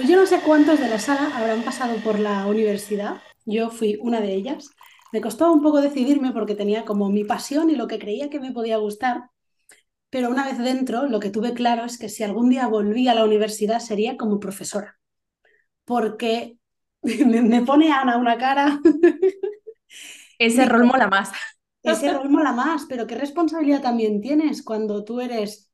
Pues yo no sé cuántos de la sala habrán pasado por la universidad. Yo fui una de ellas. Me costó un poco decidirme porque tenía como mi pasión y lo que creía que me podía gustar. Pero una vez dentro, lo que tuve claro es que si algún día volví a la universidad sería como profesora. Porque me, pone Ana una cara. Ese rol mola más. Ese rol mola más, pero qué responsabilidad también tienes cuando tú eres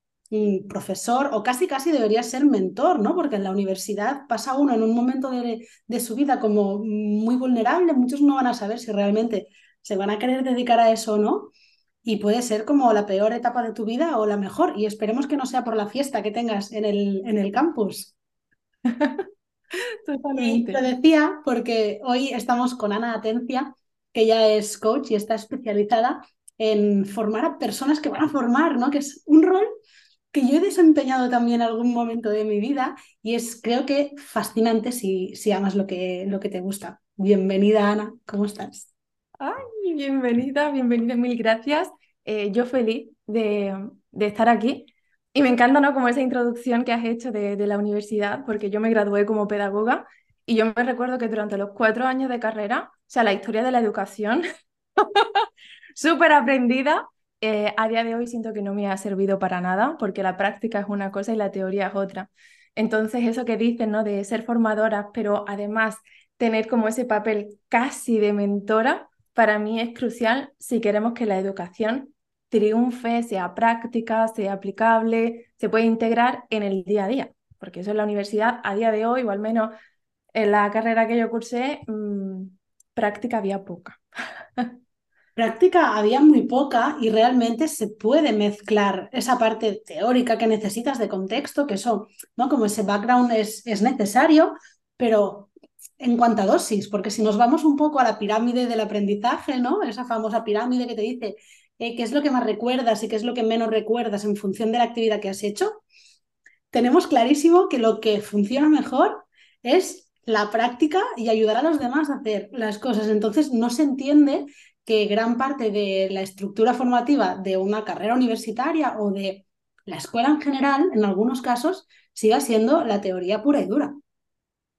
profesor o casi casi debería ser mentor, ¿no? Porque en la universidad pasa uno en un momento de, de, su vida como muy vulnerable, muchos no van a saber si realmente se van a querer dedicar a eso o no, y puede ser como la peor etapa de tu vida o la mejor, y esperemos que no sea por la fiesta que tengas en el, en el campus. Totalmente. Y lo decía porque hoy estamos con Ana Atencia, que ella es coach y está especializada en formar a personas que van a formar, ¿no? Que es un rol que yo he desempeñado también algún momento de mi vida y es creo que fascinante si, si amas lo que, lo que te gusta. Bienvenida Ana, ¿cómo estás? Ay, bienvenida, bienvenida, mil gracias. Eh, yo feliz de, de, estar aquí y me encanta ¿no? como esa introducción que has hecho de, de la universidad, porque yo me gradué como pedagoga y yo me recuerdo que durante los cuatro años de carrera, o sea, la historia de la educación, súper aprendida, eh, a día de hoy siento que no me ha servido para nada porque la práctica es una cosa y la teoría es otra. Entonces, eso que dicen, ¿no? De ser formadora, pero además tener como ese papel casi de mentora, para mí es crucial si queremos que la educación triunfe, sea práctica, sea aplicable, se pueda integrar en el día a día. Porque eso en la universidad, a día de hoy, o al menos en la carrera que yo cursé, mm, práctica había poca. práctica había muy poca y realmente se puede mezclar esa parte teórica que necesitas de contexto, que eso, ¿no? Como ese background es, es necesario, pero en cuanto a dosis, porque si nos vamos un poco a la pirámide del aprendizaje, ¿no? Esa famosa pirámide que te dice eh, qué es lo que más recuerdas y qué es lo que menos recuerdas en función de la actividad que has hecho, tenemos clarísimo que lo que funciona mejor es la práctica y ayudar a los demás a hacer las cosas. Entonces no se entiende que gran parte de la estructura formativa de una carrera universitaria o de la escuela en general, en algunos casos, siga siendo la teoría pura y dura.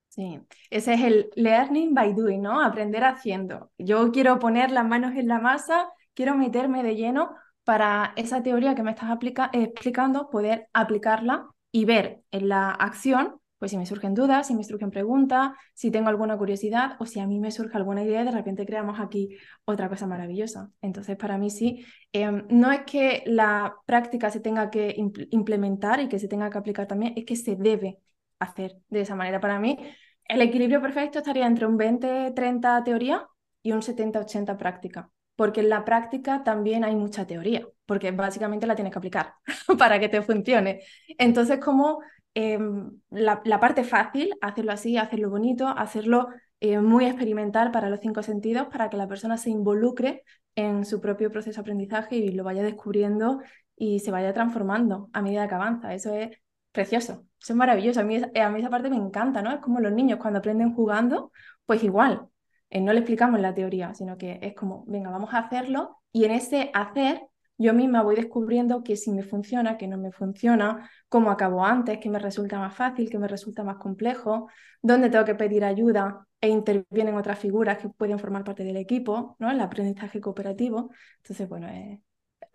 Sí, ese es el learning by doing, ¿no? Aprender haciendo. Yo quiero poner las manos en la masa, quiero meterme de lleno para esa teoría que me estás explicando, poder aplicarla y ver en la acción pues si me surgen dudas, si me surgen preguntas, si tengo alguna curiosidad o si a mí me surge alguna idea de repente creamos aquí otra cosa maravillosa. Entonces, para mí sí, em, no es que la práctica se tenga que implementar y que se tenga que aplicar también, es que se debe hacer de esa manera. Para mí, el equilibrio perfecto estaría entre un 20-30 teoría y un 70-80 práctica. Porque en la práctica también hay mucha teoría, porque básicamente la tienes que aplicar para que te funcione. Entonces, como Em, la, parte fácil, hacerlo así, hacerlo bonito, hacerlo eh, muy experimental para los cinco sentidos, para que la persona se involucre en su propio proceso de aprendizaje y lo vaya descubriendo y se vaya transformando a medida que avanza. Eso es precioso, eso es maravilloso. A mí, a mí esa parte me encanta, ¿no? Es como los niños cuando aprenden jugando, pues igual, eh, no le explicamos la teoría, sino que es como, venga, vamos a hacerlo y en ese hacer yo misma voy descubriendo que si me funciona, que no me funciona, cómo acabo antes, que me resulta más fácil, que me resulta más complejo, dónde tengo que pedir ayuda e intervienen otras figuras que pueden formar parte del equipo, ¿no? El aprendizaje cooperativo. Entonces, bueno, eh,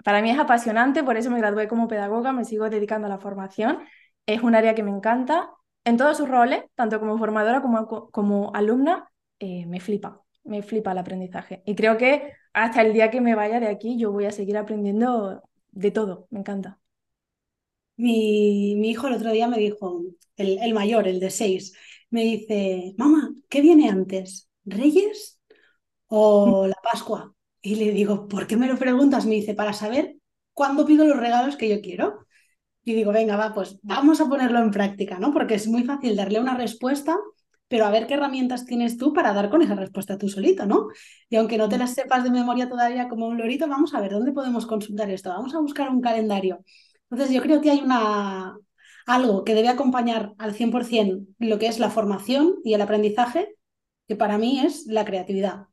para mí es apasionante, por eso me gradué como pedagoga, me sigo dedicando a la formación. Es un área que me encanta en todos sus roles, tanto como formadora como, como alumna, eh, me flipa me flipa el aprendizaje. Y creo que hasta el día que me vaya de aquí yo voy a seguir aprendiendo de todo, me encanta. Mi, mi hijo el otro día me dijo, el, el mayor, el de seis, me dice, mamá, ¿qué viene antes? ¿Reyes o la Pascua? Y le digo, ¿por qué me lo preguntas? Me dice, para saber cuándo pido los regalos que yo quiero. Y digo, venga, va, pues vamos a ponerlo en práctica, ¿no? Porque es muy fácil darle una respuesta pero a ver qué herramientas tienes tú para dar con esa respuesta tú solito, ¿no? Y aunque no te las sepas de memoria todavía como un lorito, vamos a ver dónde podemos consultar esto, vamos a buscar un calendario. Entonces yo creo que hay una, algo que debe acompañar al 100% lo que es la formación y el aprendizaje, que para mí es la creatividad.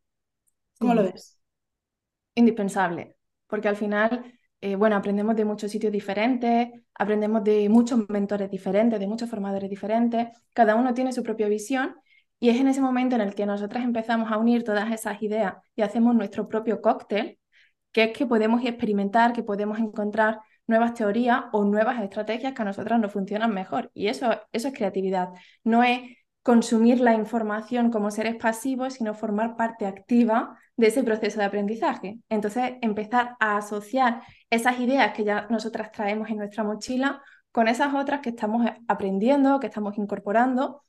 ¿Cómo lo ves? Indispensable, porque al final eh, bueno, aprendemos de muchos sitios diferentes, aprendemos de muchos mentores diferentes, de muchos formadores diferentes, cada uno tiene su propia visión y es en ese momento en el que nosotras empezamos a unir todas esas ideas y hacemos nuestro propio cóctel, que es que podemos experimentar, que podemos encontrar nuevas teorías o nuevas estrategias que a nosotras nos funcionan mejor. Y eso, eso es creatividad. No es consumir la información como seres pasivos, sino formar parte activa de ese proceso de aprendizaje. Entonces, empezar a asociar esas ideas que ya nosotras traemos en nuestra mochila con esas otras que estamos aprendiendo, que estamos incorporando.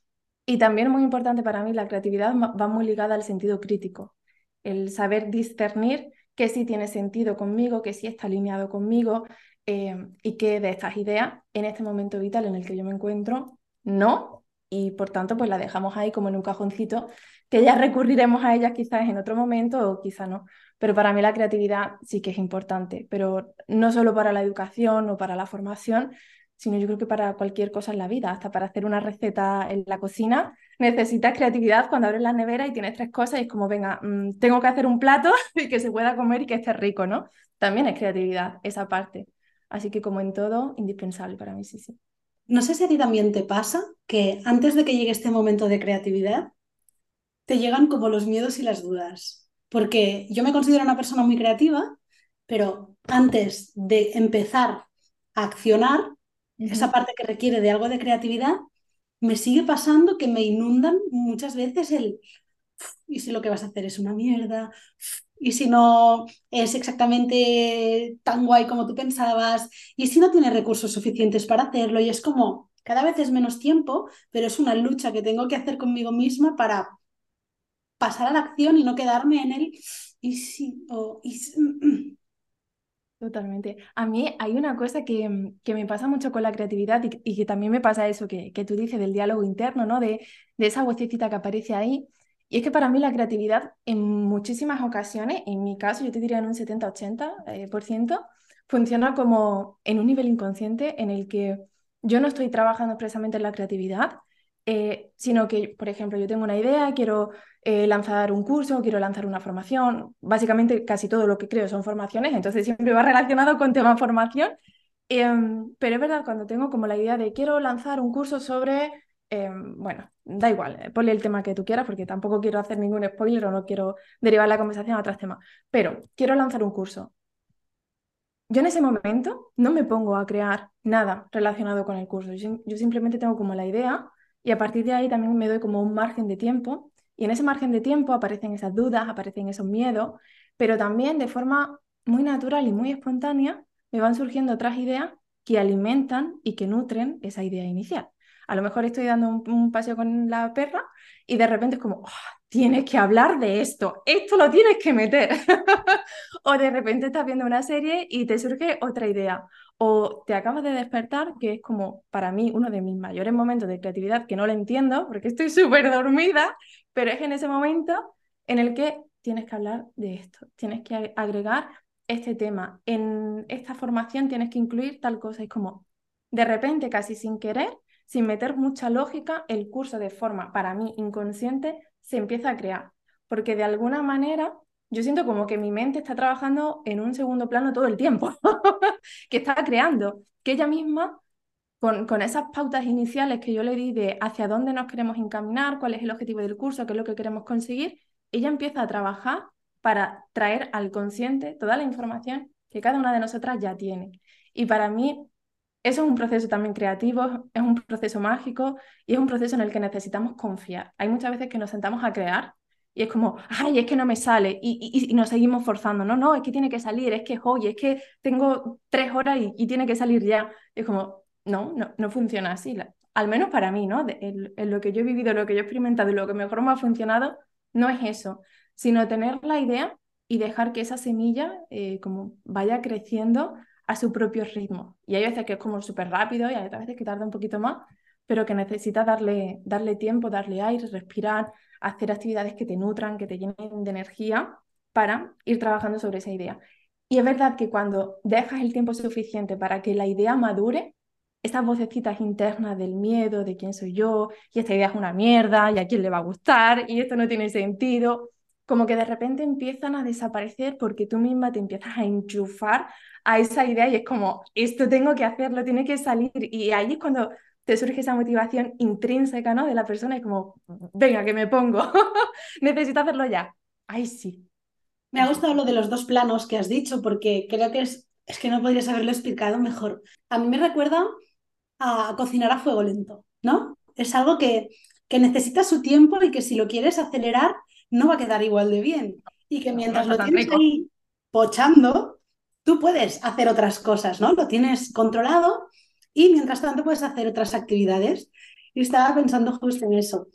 Y también muy importante para mí, la creatividad va muy ligada al sentido crítico, el saber discernir que sí tiene sentido conmigo, que sí está alineado conmigo eh, y que de estas ideas, en este momento vital en el que yo me encuentro, no, y por tanto pues la dejamos ahí como en un cajoncito, que ya recurriremos a ellas quizás en otro momento o quizá no. Pero para mí la creatividad sí que es importante, pero no solo para la educación o para la formación, sino yo creo que para cualquier cosa en la vida, hasta para hacer una receta en la cocina, necesitas creatividad cuando abres la nevera y tienes tres cosas y es como, venga, mm, tengo que hacer un plato y que se pueda comer y que esté rico, ¿no? También es creatividad esa parte. Así que como en todo, indispensable para mí, sí, sí. No sé si a ti también te pasa que antes de que llegue este momento de creatividad, te llegan como los miedos y las dudas. Porque yo me considero una persona muy creativa, pero antes de empezar a accionar, esa parte que requiere de algo de creatividad, me sigue pasando que me inundan muchas veces el, ¿y si lo que vas a hacer es una mierda? ¿Y si no es exactamente tan guay como tú pensabas? ¿Y si no tienes recursos suficientes para hacerlo? Y es como, cada vez es menos tiempo, pero es una lucha que tengo que hacer conmigo misma para pasar a la acción y no quedarme en el, ¿y si? y mm, mm". Totalmente. A mí hay una cosa que, que, me pasa mucho con la creatividad y, que también me pasa eso que, que, tú dices del diálogo interno, ¿no? De, de esa vocecita que aparece ahí. Y es que para mí la creatividad en muchísimas ocasiones, en mi caso yo te diría en un 70-80%, eh, funciona como en un nivel inconsciente en el que yo no estoy trabajando expresamente en la creatividad, eh, sino que, por ejemplo, yo tengo una idea, quiero eh, lanzar un curso, quiero lanzar una formación, básicamente casi todo lo que creo son formaciones, entonces siempre va relacionado con tema formación, em, pero es verdad, cuando tengo como la idea de quiero lanzar un curso sobre, em, bueno, da igual, eh, ponle el tema que tú quieras porque tampoco quiero hacer ningún spoiler o no quiero derivar la conversación a otros temas, pero quiero lanzar un curso. Yo en ese momento no me pongo a crear nada relacionado con el curso, yo simplemente tengo como la idea y a partir de ahí también me doy como un margen de tiempo y en ese margen de tiempo aparecen esas dudas, aparecen esos miedos, pero también de forma muy natural y muy espontánea me van surgiendo otras ideas que alimentan y que nutren esa idea inicial. A lo mejor estoy dando un, paseo con la perra y de repente es como, ah, tienes que hablar de esto, esto lo tienes que meter. o de repente estás viendo una serie y te surge otra idea. O te acabas de despertar, que es como para mí uno de mis mayores momentos de creatividad, que no lo entiendo porque estoy súper dormida, pero es en ese momento en el que tienes que hablar de esto, tienes que agregar este tema. En esta formación tienes que incluir tal cosa. Es como, de repente, casi sin querer, sin meter mucha lógica, el curso de forma, para mí, inconsciente, se empieza a crear. Porque de alguna manera yo siento como que mi mente está trabajando en un segundo plano todo el tiempo, que está creando, que ella misma, con, con, esas pautas iniciales que yo le di de hacia dónde nos queremos encaminar, cuál es el objetivo del curso, qué es lo que queremos conseguir, ella empieza a trabajar para traer al consciente toda la información que cada una de nosotras ya tiene. Y para mí eso es un proceso también creativo, es un proceso mágico y es un proceso en el que necesitamos confiar. Hay muchas veces que nos sentamos a crear y es como, ay, es que no me sale y, y, nos seguimos forzando. No, no, es que tiene que salir, es que, oye, es que tengo tres horas y, tiene que salir ya. es como, no, no, no funciona así. al menos para mí, ¿no? En, lo que yo he vivido, lo que yo he experimentado y lo que mejor me ha funcionado, no es eso, sino tener la idea y dejar que esa semilla eh, como vaya creciendo a su propio ritmo. Y hay veces que es como súper rápido y hay otras veces que tarda un poquito más, pero que necesita darle, darle tiempo, darle aire, respirar, hacer actividades que te nutran, que te llenen de energía para ir trabajando sobre esa idea. Y es verdad que cuando dejas el tiempo suficiente para que la idea madure, esas vocecitas internas del miedo, de quién soy yo, y esta idea es una mierda, y a quién le va a gustar, y esto no tiene sentido, como que de repente empiezan a desaparecer porque tú misma te empiezas a enchufar a esa idea y es como, esto tengo que hacerlo, tiene que salir. Y ahí es cuando te surge esa motivación intrínseca, ¿no? De la persona y como, venga, que me pongo, necesito hacerlo ya. Ay, sí. Me ha gustado lo de los dos planos que has dicho porque creo que es, es que no podrías haberlo explicado mejor. A mí me recuerda a cocinar a fuego lento, ¿no? Es algo que, que necesita su tiempo y que si lo quieres acelerar no va a quedar igual de bien. Y que mientras lo tienes ahí pochando, tú puedes hacer otras cosas, ¿no? Lo tienes controlado y mientras tanto puedes hacer otras actividades. Y estaba pensando justo en eso.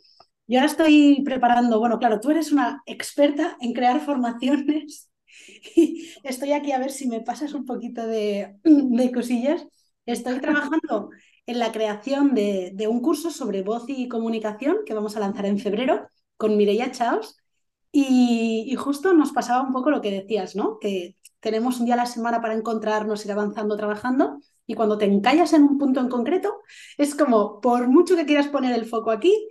Yo ahora estoy preparando, bueno, claro, tú eres una experta en crear formaciones y estoy aquí a ver si me pasas un poquito de, de cosillas. Estoy trabajando en la creación de, un curso sobre voz y comunicación que vamos a lanzar en febrero con Mireia Chaos y, justo nos pasaba un poco lo que decías, ¿no? Que tenemos un día a la semana para encontrarnos, ir avanzando, trabajando, y cuando te encallas en un punto en concreto, es como, por mucho que quieras poner el foco aquí,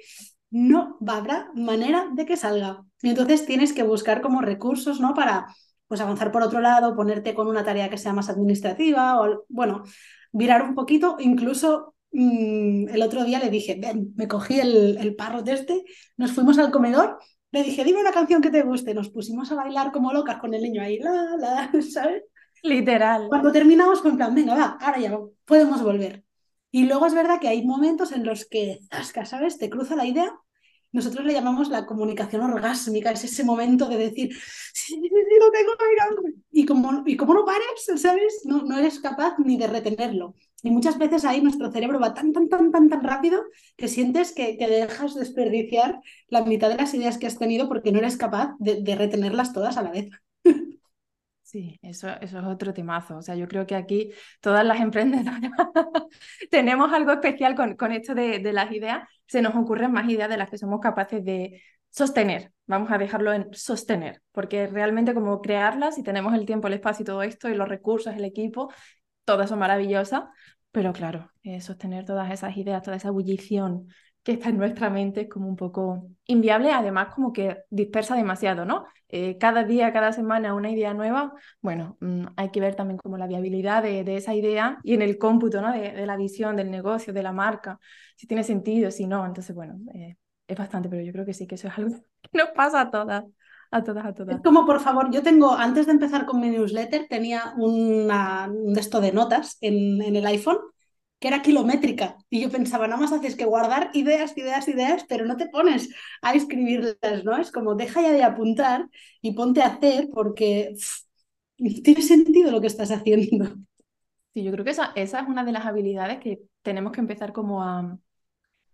no habrá manera de que salga. Y entonces tienes que buscar como recursos, ¿no? Para pues avanzar por otro lado, ponerte con una tarea que sea más administrativa o, bueno, virar un poquito, incluso mm, el otro día le dije, ven, me cogí el, el parro de este, nos fuimos al comedor le dije, dime una canción que te guste. Nos pusimos a bailar como locas con el niño ahí, la, la, ¿sabes? Literal. Cuando terminamos, con plan, venga, va, ahora ya podemos volver. Y luego es verdad que hay momentos en los que, ¿sabes? Te cruza la idea. Nosotros le llamamos la comunicación orgásmica, es ese momento de decir, sí, sí, sí, lo tengo, y como, y como no pares, ¿sabes? No, no eres capaz ni de retenerlo. Y muchas veces ahí nuestro cerebro va tan, tan, tan, tan, tan rápido que sientes que, que dejas desperdiciar la mitad de las ideas que has tenido porque no eres capaz de, retenerlas todas a la vez. Sí, eso, eso es otro temazo. O sea, yo creo que aquí todas las emprendedoras tenemos algo especial con, con esto de, de, las ideas. Se nos ocurren más ideas de las que somos capaces de sostener. Vamos a dejarlo en sostener, porque realmente como crearlas y tenemos el tiempo, el espacio y todo esto y los recursos, el equipo, todas son maravillosas, pero claro, eh, sostener todas esas ideas, toda esa ebullición que está en nuestra mente es como un poco inviable, además como que dispersa demasiado, ¿no? Eh, cada día, cada semana una idea nueva, bueno, mm, hay que ver también como la viabilidad de, esa idea y en el cómputo, ¿no? De, la visión, del negocio, de la marca, si tiene sentido, si no, entonces bueno, eh, es bastante, pero yo creo que sí, que eso es algo que nos pasa a todas. A todas, a todas. Es como, por favor, yo tengo, antes de empezar con mi newsletter, tenía una, un esto de notas en, en el iPhone que era kilométrica. Y yo pensaba, nada más haces que guardar ideas, ideas, ideas, pero no te pones a escribirlas, ¿no? Es como, deja ya de apuntar y ponte a hacer porque tiene sentido lo que estás haciendo. Sí, yo creo que esa, esa es una de las habilidades que tenemos que empezar como a,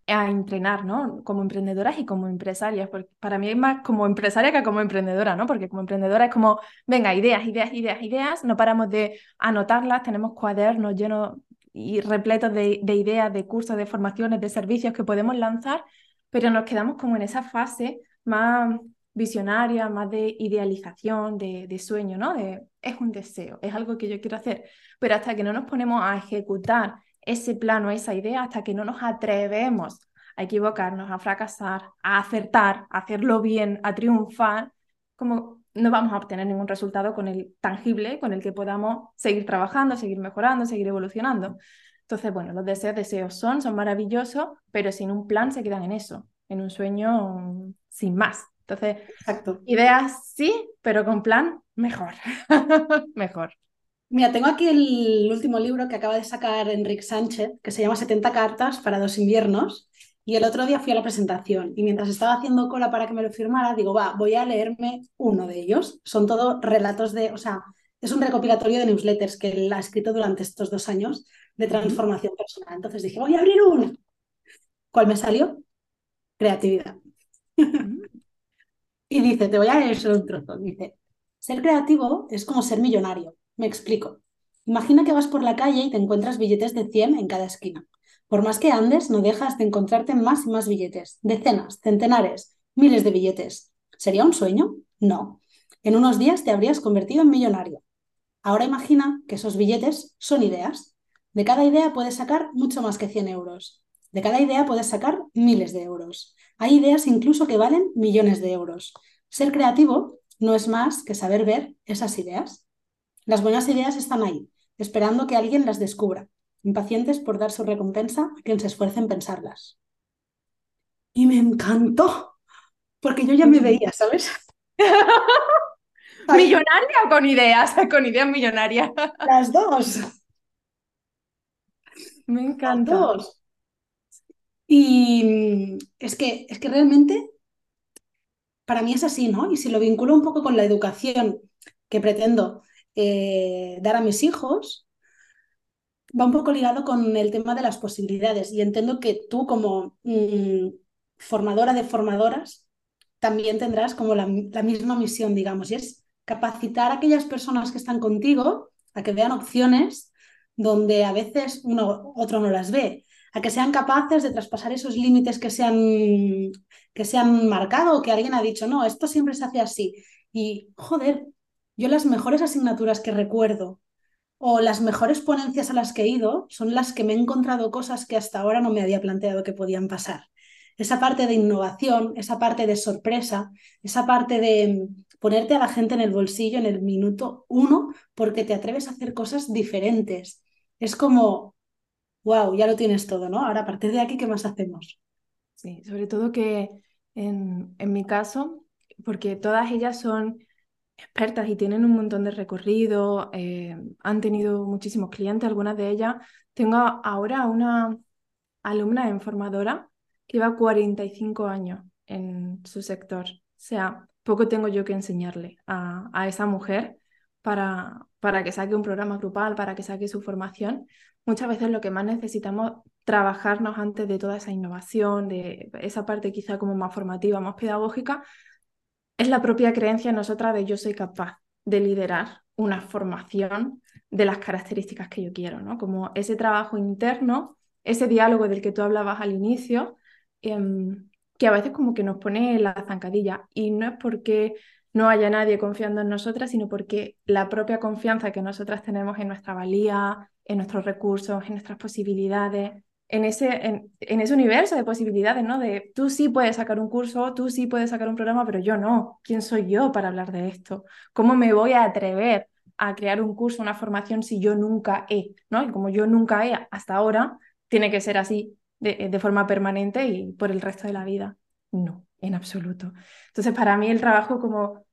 a entrenar, ¿no? Como emprendedoras y como empresarias, porque para mí es más como empresaria que como emprendedora, ¿no? Porque como emprendedora es como, venga, ideas, ideas, ideas, ideas, no paramos de anotarlas, tenemos cuadernos llenos y repletos de, ideas, de cursos, de formaciones, de servicios que podemos lanzar, pero nos quedamos como en esa fase más visionaria, más de idealización, de, de sueño, ¿no? De, es un deseo, es algo que yo quiero hacer, pero hasta que no nos ponemos a ejecutar ese plano, esa idea, hasta que no nos atrevemos a equivocarnos, a fracasar, a acertar, a hacerlo bien, a triunfar, como no vamos a obtener ningún resultado con el tangible con el que podamos seguir trabajando, seguir mejorando, seguir evolucionando. Entonces, bueno, los deseos, deseos son, son maravillosos, pero sin un plan se quedan en eso, en un sueño sin más. Entonces, Exacto. ideas sí, pero con plan, mejor. mejor. Mira, tengo aquí el último libro que acaba de sacar Enrique Sánchez, que se llama 70 cartas para dos inviernos. Y el otro día fui a la presentación y mientras estaba haciendo cola para que me lo firmara, digo, va, voy a leerme uno de ellos. Son todos relatos de, o sea, es un recopilatorio de newsletters que él ha escrito durante estos dos años de transformación personal. Entonces dije, voy a abrir uno. ¿Cuál me salió? Creatividad. Mm. y dice, te voy a leer solo un trozo. Dice, ser creativo es como ser millonario. Me explico. Imagina que vas por la calle y te encuentras billetes de 100 en cada esquina. Por más que andes, no dejas de encontrarte más y más billetes, decenas, centenares, miles de billetes. ¿Sería un sueño? No. En unos días te habrías convertido en millonario. Ahora imagina que esos billetes son ideas. De cada idea puedes sacar mucho más que 100 euros. De cada idea puedes sacar miles de euros. Hay ideas incluso que valen millones de euros. Ser creativo no es más que saber ver esas ideas. Las buenas ideas están ahí, esperando que alguien las descubra, impacientes por dar su recompensa a quien se esfuerce en pensarlas. Y me encantó, porque yo ya me veía, ¿sabes? ¿Millonaria o con ideas? Con ideas millonarias. Las dos. Me. Las dos. Y es que, es que realmente para mí es así, ¿no? Y si lo vinculo un poco con la educación que pretendo eh, dar a mis hijos, va un poco ligado con el tema de las posibilidades. Y entiendo que tú como mm, formadora de formadoras también tendrás como la, misma misión, digamos, y es capacitar a aquellas personas que están contigo a que vean opciones donde a veces uno otro no las ve, a que sean capaces de traspasar esos límites que se han, que se han marcado o que alguien ha dicho, no, esto siempre se hace así. Y, joder, yo las mejores asignaturas que recuerdo o las mejores ponencias a las que he ido son las que me he encontrado cosas que hasta ahora no me había planteado que podían pasar. Esa parte de innovación, esa parte de sorpresa, esa parte de ponerte a la gente en el bolsillo en el minuto uno porque te atreves a hacer cosas diferentes. Es como, wow, ya lo tienes todo, ¿no? Ahora a partir de aquí, ¿qué más hacemos? Sí, sobre todo que en, en mi caso, porque todas ellas son expertas y tienen un montón de recorrido, eh, han tenido muchísimos clientes, algunas de ellas. Tengo ahora una alumna en formadora que lleva 45 años en su sector. O sea, poco tengo yo que enseñarle a, a esa mujer para, para que saque un programa grupal, para que saque su formación. Muchas veces lo que más necesitamos trabajarnos antes de toda esa innovación, de esa parte quizá como más formativa, más pedagógica, es la propia creencia en nosotras de yo soy capaz de liderar una formación de las características que yo quiero, ¿no? Como ese trabajo interno, ese diálogo del que tú hablabas al inicio, em, que a veces como que nos pone la zancadilla y no es porque no haya nadie confiando en nosotras, sino porque la propia confianza que nosotras tenemos en nuestra valía, en nuestros recursos, en nuestras posibilidades, en ese, en, ese universo de posibilidades, ¿no? De tú sí puedes sacar un curso, tú sí puedes sacar un programa, pero yo no. ¿Quién soy yo para hablar de esto? ¿Cómo me voy a atrever a crear un curso, una formación si yo nunca he, ¿no? Y como yo nunca he hasta ahora, tiene que ser así de, de forma permanente y por el resto de la vida. No, en absoluto. Entonces, para mí el trabajo como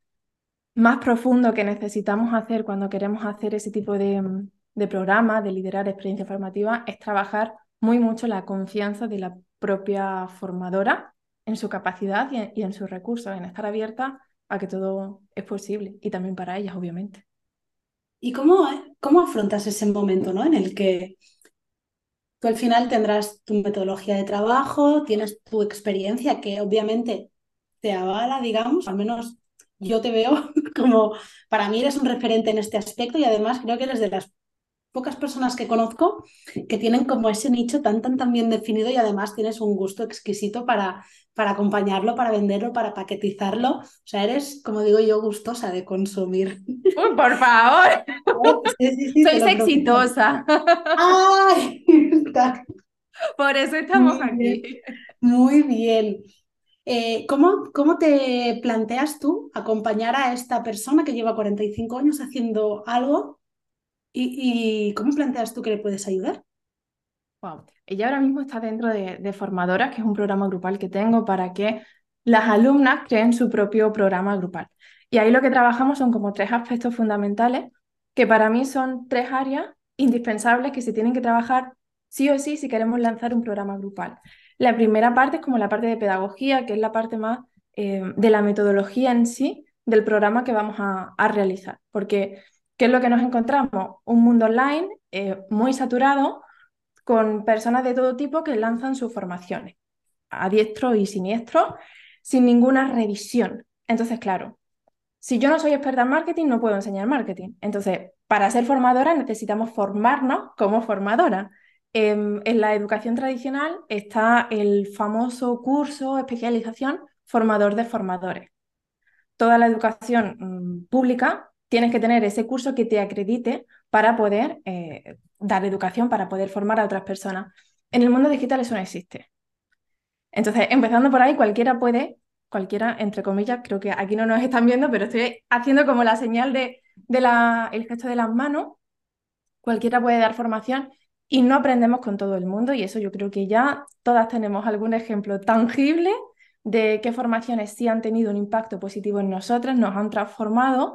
más profundo que necesitamos hacer cuando queremos hacer ese tipo de, de programa, de liderar experiencia formativa, es trabajar muy mucho la confianza de la propia formadora en su capacidad y en, sus recursos, en estar abierta a que todo es posible y también para ellas, obviamente. ¿Y cómo, cómo afrontas ese momento ¿no? en el que tú al final tendrás tu metodología de trabajo, tienes tu experiencia que obviamente te avala, digamos, al menos yo te veo como, para mí eres un referente en este aspecto y además creo que eres de las pocas personas que conozco que tienen como ese nicho tan, tan, tan bien definido y además tienes un gusto exquisito para, para acompañarlo, para venderlo, para paquetizarlo. O sea, eres, como digo yo, gustosa de consumir. Uy, por favor. Soy exitosa. ¡Ay! Por eso estamos aquí. Muy bien. Eh, ¿cómo, ¿Cómo te planteas tú acompañar a esta persona que lleva 45 años haciendo algo ¿Y, cómo planteas tú que le puedes ayudar? Wow. Ella ahora mismo está dentro de, de Formadoras, que es un programa grupal que tengo para que las alumnas creen su propio programa grupal. Y ahí lo que trabajamos son como tres aspectos fundamentales, que para mí son tres áreas indispensables que se tienen que trabajar sí o sí si queremos lanzar un programa grupal. La primera parte es como la parte de pedagogía, que es la parte más eh, de la metodología en sí del programa que vamos a, a realizar, porque ¿Qué es lo que nos encontramos? Un mundo online eh, muy saturado con personas de todo tipo que lanzan sus formaciones, a diestro y siniestro, sin ninguna revisión. Entonces, claro, si yo no soy experta en marketing, no puedo enseñar marketing. Entonces, para ser formadora necesitamos formarnos como formadora. Em, en la educación tradicional está el famoso curso, especialización, formador de formadores. Toda la educación mm, pública tienes que tener ese curso que te acredite para poder eh, dar educación, para poder formar a otras personas. En el mundo digital eso no existe. Entonces, empezando por ahí, cualquiera puede cualquiera, entre comillas, creo que aquí no nos están viendo, pero estoy haciendo como la señal de, de la, el gesto de las manos. Cualquiera puede dar formación y no aprendemos con todo el mundo y eso yo creo que ya todas tenemos algún ejemplo tangible de qué formaciones sí han tenido un impacto positivo en nosotras, nos han transformado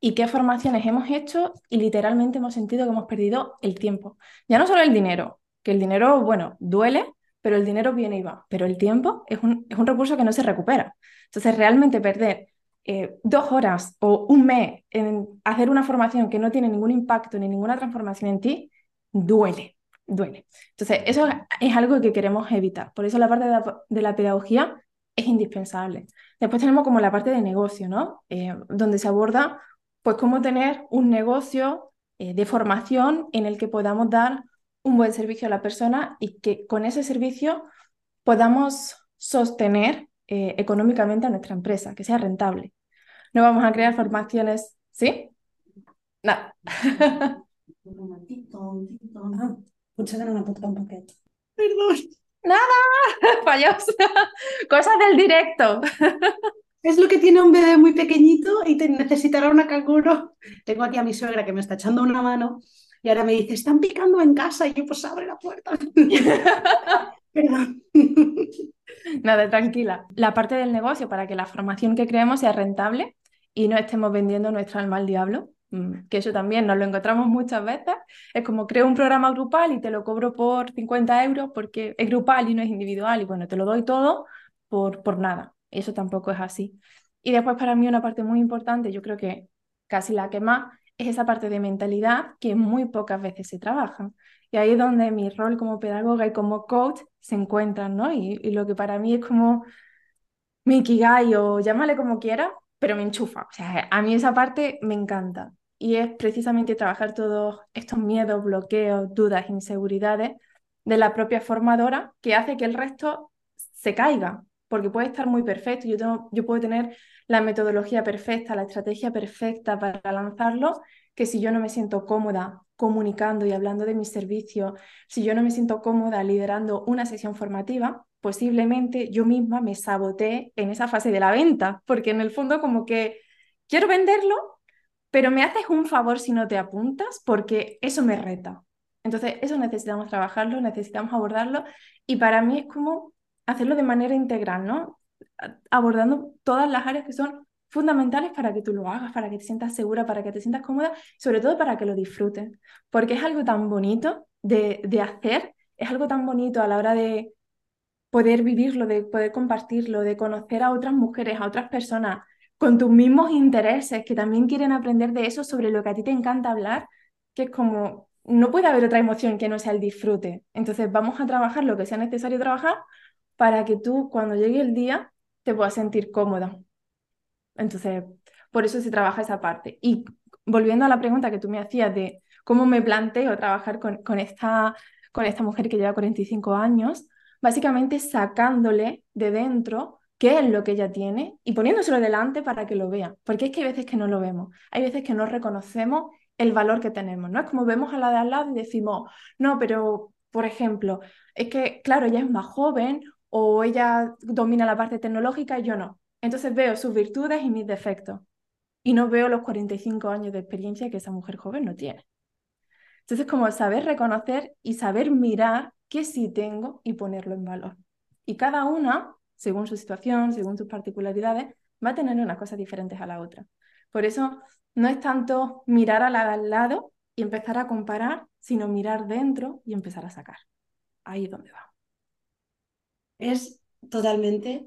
y qué formaciones hemos hecho y literalmente hemos sentido que hemos perdido el tiempo. Ya no solo el dinero, que el dinero, bueno, duele, pero el dinero viene y va, pero el tiempo es un, es un recurso que no se recupera. Entonces, realmente perder eh, dos horas o un mes en hacer una formación que no tiene ningún impacto ni ninguna transformación en ti, duele, duele. Entonces, eso es algo que queremos evitar. Por eso la parte de la, pedagogía es indispensable. Después tenemos como la parte de negocio, ¿no? Eh, donde se aborda pues cómo tener un negocio eh, de formación en el que podamos dar un buen servicio a la persona y que con ese servicio podamos sostener eh, económicamente a nuestra empresa, que sea rentable. No vamos a crear formaciones, ¿sí? Nada. Perdón. Nada, fallos. Cosas del directo. Es lo que tiene un bebé muy pequeñito y te necesitará una canguro. Tengo aquí a mi suegra que me está echando una mano y ahora me dice, están picando en casa y yo pues abre la puerta. Perdón. Nada, tranquila. La parte del negocio para que la formación que creemos sea rentable y no estemos vendiendo nuestra alma al diablo, mm, que eso también nos lo encontramos muchas veces. Es como creo un programa grupal y te lo cobro por 50 euros porque es grupal y no es individual y bueno, te lo doy todo por, por nada. Eso tampoco es así. Y después para mí una parte muy importante, yo creo que casi la que más, es esa parte de mentalidad que muy pocas veces se trabaja. Y ahí es donde mi rol como pedagoga y como coach se encuentran, ¿no? Y, lo que para mí es como mi ikigai o llámale como quiera, pero me enchufa. O sea, a mí esa parte me encanta. Y es precisamente trabajar todos estos miedos, bloqueos, dudas, inseguridades de la propia formadora que hace que el resto se caiga, porque puede estar muy perfecto, yo, puedo tener la metodología perfecta, la estrategia perfecta para lanzarlo, que si yo no me siento cómoda comunicando y hablando de mis servicios, si yo no me siento cómoda liderando una sesión formativa, posiblemente yo misma me saboteé en esa fase de la venta, porque en el fondo como que quiero venderlo, pero me haces un favor si no te apuntas, porque eso me reta. Entonces, eso necesitamos trabajarlo, necesitamos abordarlo, y para mí es como hacerlo de manera integral, ¿no? Abordando todas las áreas que son fundamentales para que tú lo hagas, para que te sientas segura, para que te sientas cómoda, sobre todo para que lo disfrutes, porque es algo tan bonito de, de hacer, es algo tan bonito a la hora de poder vivirlo, de poder compartirlo, de conocer a otras mujeres, a otras personas con tus mismos intereses, que también quieren aprender de eso sobre lo que a ti te encanta hablar, que es como, no puede haber otra emoción que no sea el disfrute. Entonces vamos a trabajar lo que sea necesario trabajar para que tú cuando llegue el día te puedas sentir cómoda. Entonces, por eso se trabaja esa parte. Y volviendo a la pregunta que tú me hacías de cómo me planteo trabajar con, con, esta, con esta mujer que lleva 45 años, básicamente sacándole de dentro qué es lo que ella tiene y poniéndoselo delante para que lo vea. Porque es que hay veces que no lo vemos, hay veces que no reconocemos el valor que tenemos, ¿no? Es como vemos a la de al lado y decimos, no, pero, por ejemplo, es que, claro, ella es más joven o ella domina la parte tecnológica y yo no. Entonces veo sus virtudes y mis defectos y no veo los 45 años de experiencia que esa mujer joven no tiene. Entonces, como saber reconocer y saber mirar qué sí tengo y ponerlo en valor. Y cada una, según su situación, según sus particularidades, va a tener unas cosas diferentes a la otra. Por eso no es tanto mirar al lado y empezar a comparar, sino mirar dentro y empezar a sacar. Ahí es donde va es totalmente,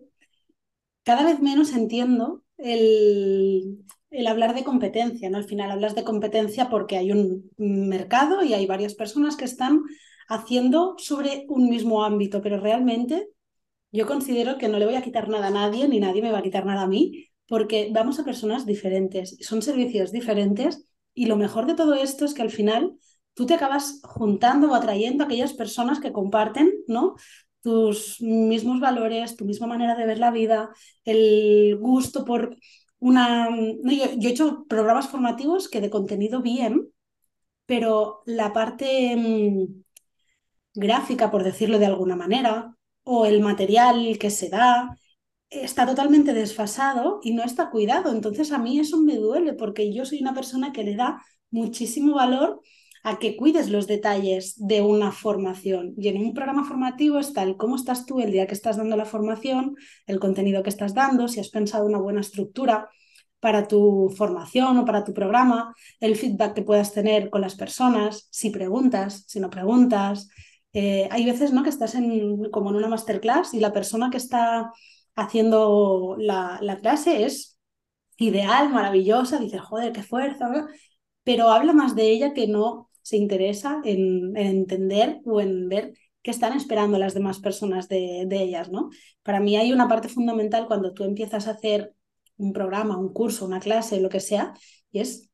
cada vez menos entiendo el, hablar de competencia, ¿no? Al final hablas de competencia porque hay un mercado y hay varias personas que están haciendo sobre un mismo ámbito, pero realmente yo considero que no le voy a quitar nada a nadie, ni nadie me va a quitar nada a mí, porque vamos a personas diferentes, son servicios diferentes y lo mejor de todo esto es que al final tú te acabas juntando o atrayendo a aquellas personas que comparten, ¿no? Tus mismos valores, tu misma manera de ver la vida, el gusto por una... yo, he hecho programas formativos que de contenido bien, pero la parte mm, gráfica, por decirlo de alguna manera, o el material que se da, está totalmente desfasado y no está cuidado. Entonces a mí eso me duele porque yo soy una persona que le da muchísimo valor a que cuides los detalles de una formación. Y en un programa formativo está el cómo estás tú el día que estás dando la formación, el contenido que estás dando, si has pensado una buena estructura para tu formación o para tu programa, el feedback que puedas tener con las personas, si preguntas, si no preguntas. Eh, hay veces ¿no? que estás en, como en una masterclass y la persona que está haciendo la, la clase es ideal, maravillosa, dices, joder, qué fuerza, pero habla más de ella que no se interesa en, entender o en ver qué están esperando las demás personas de, de, ellas, ¿no? Para mí hay una parte fundamental cuando tú empiezas a hacer un programa, un curso, una clase, lo que sea, y es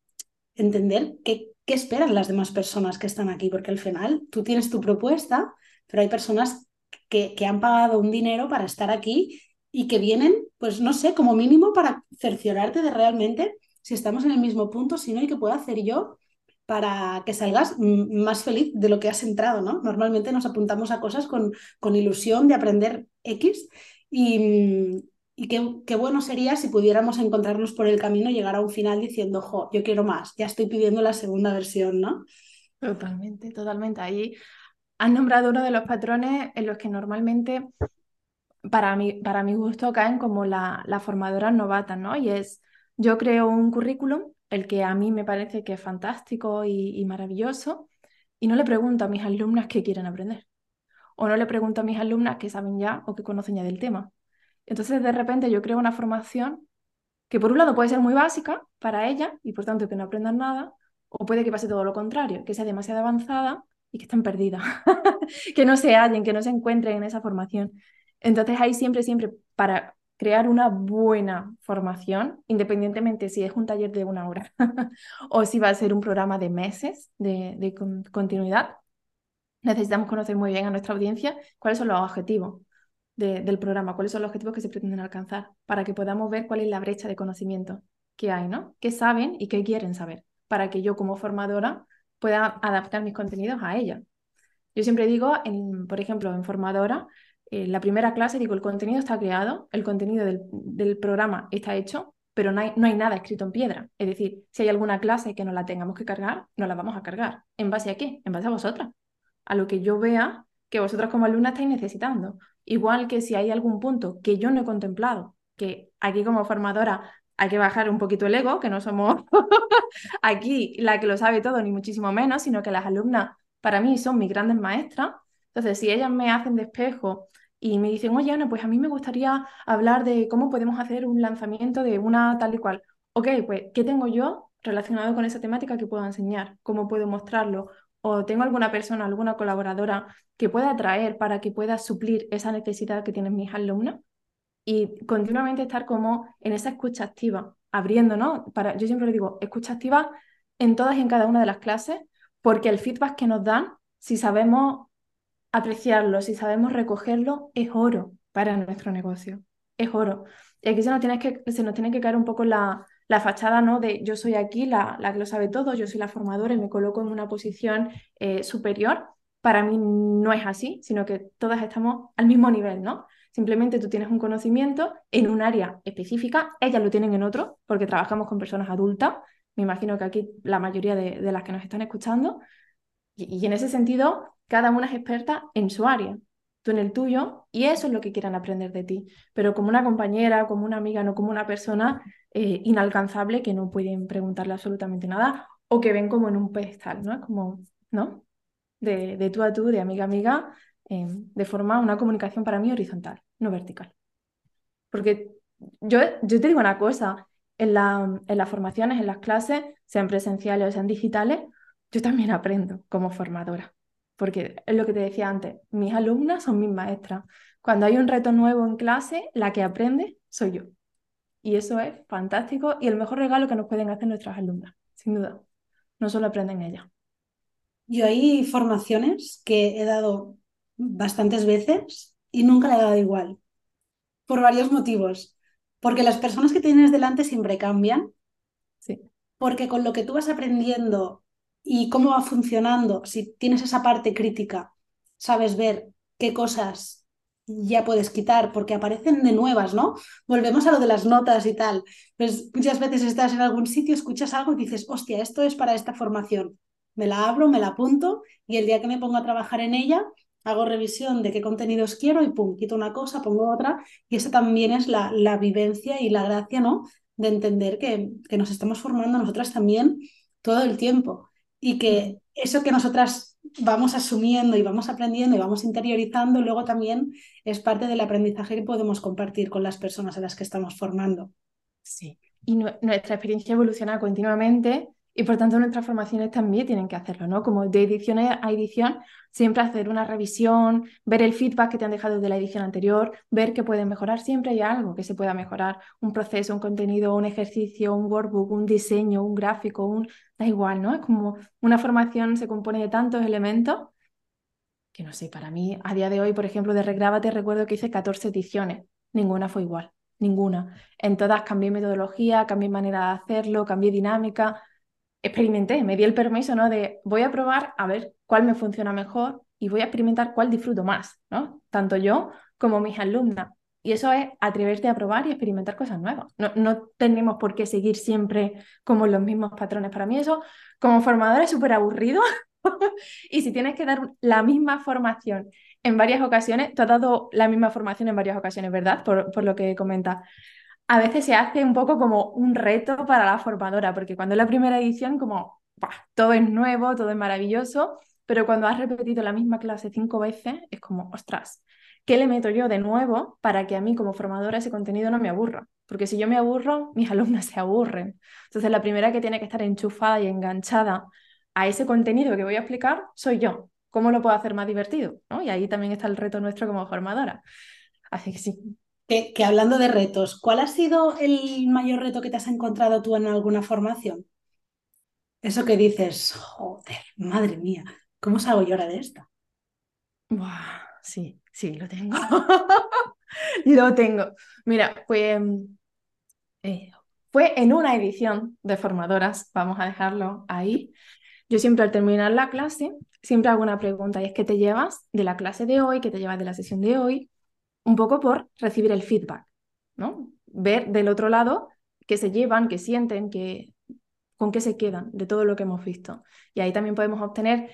entender qué, qué esperan las demás personas que están aquí, porque al final tú tienes tu propuesta, pero hay personas que, que han pagado un dinero para estar aquí y que vienen, pues no sé, como mínimo para cerciorarte de realmente si estamos en el mismo punto, si no, y qué puedo hacer yo para que salgas más feliz de lo que has entrado, ¿no? Normalmente nos apuntamos a cosas con, con ilusión de aprender X y, y qué, qué, bueno sería si pudiéramos encontrarnos por el camino y llegar a un final diciendo, jo, yo quiero más, ya estoy pidiendo la segunda versión, ¿no? Totalmente, totalmente. Ahí has nombrado uno de los patrones en los que normalmente, para mi, para mi gusto, caen como la, la formadora novata, ¿no? Y es, yo creo un currículum el que a mí me parece que es fantástico y, maravilloso, y no le pregunto a mis alumnas qué quieren aprender, o no le pregunto a mis alumnas qué saben ya o qué conocen ya del tema. Entonces, de repente, yo creo una formación que por un lado puede ser muy básica para ella y por tanto que no aprendan nada, o puede que pase todo lo contrario, que sea demasiado avanzada y que estén perdidas, que no se hallen, que no se encuentren en esa formación. Entonces, hay siempre, siempre, para crear una buena formación, independientemente si es un taller de una hora o si va a ser un programa de meses de, continuidad, necesitamos conocer muy bien a nuestra audiencia cuáles son los objetivos del programa, cuáles son los objetivos que se pretenden alcanzar, para que podamos ver cuál es la brecha de conocimiento que hay, ¿no? ¿Qué saben y qué quieren saber? Para que yo como formadora pueda adaptar mis contenidos a ella. Yo siempre digo, en, por ejemplo, en formadora, eh, la primera clase digo, el contenido está creado, el contenido del, programa está hecho, pero no hay, no hay, nada escrito en piedra. Es decir, si hay alguna clase que no la tengamos que cargar, no la vamos a cargar. ¿En base a qué? En base a vosotras. A lo que yo vea que vosotras como alumnas estáis necesitando. Igual que si hay algún punto que yo no he contemplado, que aquí como formadora hay que bajar un poquito el ego, que no somos aquí la que lo sabe todo, ni muchísimo menos, sino que las alumnas para mí son mis grandes maestras. Entonces, si ellas me hacen despejo y me dicen, oye, Ana, pues a mí me gustaría hablar de cómo podemos hacer un lanzamiento de una tal y cual. Ok, pues, ¿qué tengo yo relacionado con esa temática que puedo enseñar? ¿Cómo puedo mostrarlo? ¿O tengo alguna persona, alguna colaboradora que pueda traer para que pueda suplir esa necesidad que tienen mis alumnos? Y continuamente estar como en esa escucha activa, abriendo, ¿no? Para, yo siempre le digo, escucha activa en todas y en cada una de las clases, porque el feedback que nos dan, si sabemos apreciarlo, si sabemos recogerlo, es oro para nuestro negocio. Es oro. Y aquí se nos tiene que, se nos tiene que caer un poco la, la fachada ¿no? de yo soy aquí la, la, que lo sabe todo, yo soy la formadora y me coloco en una posición eh, superior. Para mí no es así, sino que todas estamos al mismo nivel, ¿no? Simplemente tú tienes un conocimiento en un área específica, ellas lo tienen en otro, porque trabajamos con personas adultas. Me imagino que aquí la mayoría de, de las que nos están escuchando. Y, y en ese sentido, cada una es experta en su área, tú en el tuyo, y eso es lo que quieran aprender de ti. Pero como una compañera, como una amiga, no como una persona eh, inalcanzable que no pueden preguntarle absolutamente nada o que ven como en un pedestal, ¿no? Como, ¿no? De, de tú a tú, de amiga a amiga, eh, de forma una comunicación para mí horizontal, no vertical. Porque yo, yo te digo una cosa, en, la, en las formaciones, en las clases, sean presenciales o sean digitales, yo también aprendo como formadora porque es lo que te decía antes, mis alumnas son mis maestras. Cuando hay un reto nuevo en clase, la que aprende soy yo. Y eso es fantástico y el mejor regalo que nos pueden hacer nuestras alumnas, sin duda. No solo aprenden ellas. Yo hay formaciones que he dado bastantes veces y nunca le he dado igual, por varios motivos. Porque las personas que tienes delante siempre cambian. Sí. Porque con lo que tú vas aprendiendo y cómo va funcionando, si tienes esa parte crítica, sabes ver qué cosas ya puedes quitar porque aparecen de nuevas, ¿no? Volvemos a lo de las notas y tal. Pues muchas veces estás en algún sitio, escuchas algo y dices, hostia, esto es para esta formación. Me la abro, me la apunto y el día que me pongo a trabajar en ella, hago revisión de qué contenidos quiero y pum, quito una cosa, pongo otra. Y eso también es la, la vivencia y la gracia, ¿no? De entender que, que nos estamos formando nosotras también todo el tiempo y que eso que nosotras vamos asumiendo y vamos aprendiendo y vamos interiorizando, luego también es parte del aprendizaje que podemos compartir con las personas a las que estamos formando. Sí, y nuestra experiencia evoluciona continuamente y por tanto nuestras formaciones también tienen que hacerlo, ¿no? Como de edición a edición, siempre hacer una revisión, ver el feedback que te han dejado de la edición anterior, ver que pueden mejorar, siempre hay algo que se pueda mejorar, un proceso, un contenido, un ejercicio, un workbook, un diseño, un gráfico, un... da igual, ¿no? Es como una formación se compone de tantos elementos que no sé, para mí a día de hoy, por ejemplo, de Regrábate recuerdo que hice 14 ediciones, ninguna fue igual, ninguna. En todas cambié metodología, cambié manera de hacerlo, cambié dinámica, experimenté, me di el permiso, ¿no? De voy a probar a ver cuál me funciona mejor y voy a experimentar cuál disfruto más, ¿no? Tanto yo como mis alumnas. Y eso es atreverte a probar y experimentar cosas nuevas. No, no tenemos por qué seguir siempre como los mismos patrones. Para mí eso, como formadora, es súper aburrido. y si tienes que dar la misma formación en varias ocasiones, tú has dado la misma formación en varias ocasiones, ¿verdad? Por, por lo que comentas a veces se hace un poco como un reto para la formadora, porque cuando es la primera edición, como todo es nuevo, todo es maravilloso, pero cuando has repetido la misma clase cinco veces, es como, ostras, ¿qué le meto yo de nuevo para que a mí como formadora ese contenido no me aburra? Porque si yo me aburro, mis alumnas se aburren. Entonces la primera que tiene que estar enchufada y enganchada a ese contenido que voy a explicar soy yo. ¿Cómo lo puedo hacer más divertido? Y ahí también está el reto nuestro como formadora. Así que sí, que, hablando de retos, ¿cuál ha sido el mayor reto que te has encontrado tú en alguna formación? Eso que dices, joder, madre mía, ¿cómo salgo yo ahora de esta? sí, sí, lo tengo. lo tengo. Mira, pues fue en una edición de formadoras, vamos a dejarlo ahí. Yo siempre al terminar la clase, siempre hago una pregunta y es ¿qué te llevas de la clase de hoy? ¿Qué te llevas de la sesión de hoy? Un poco por recibir el feedback, ¿no? Ver del otro lado qué se llevan, qué sienten, qué, con qué se quedan de todo lo que hemos visto. Y ahí también podemos obtener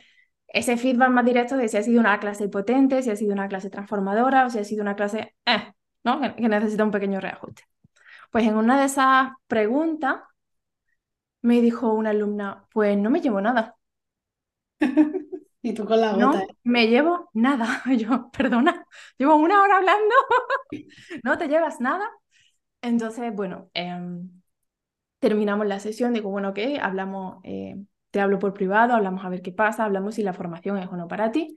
ese feedback más directo de si ha sido una clase potente, si ha sido una clase transformadora o si ha sido una clase eh, ¿no? que, que necesita un pequeño reajuste. Pues en una de esas preguntas me dijo una alumna, pues no me llevo nada. Y tú con la No gota. ¿eh? me llevo nada. Yo, perdona, llevo una hora hablando, no te llevas nada. Entonces, bueno, em, terminamos la sesión, digo, bueno, ok, hablamos, eh, te hablo por privado, hablamos a ver qué pasa, hablamos si la formación es o no para ti.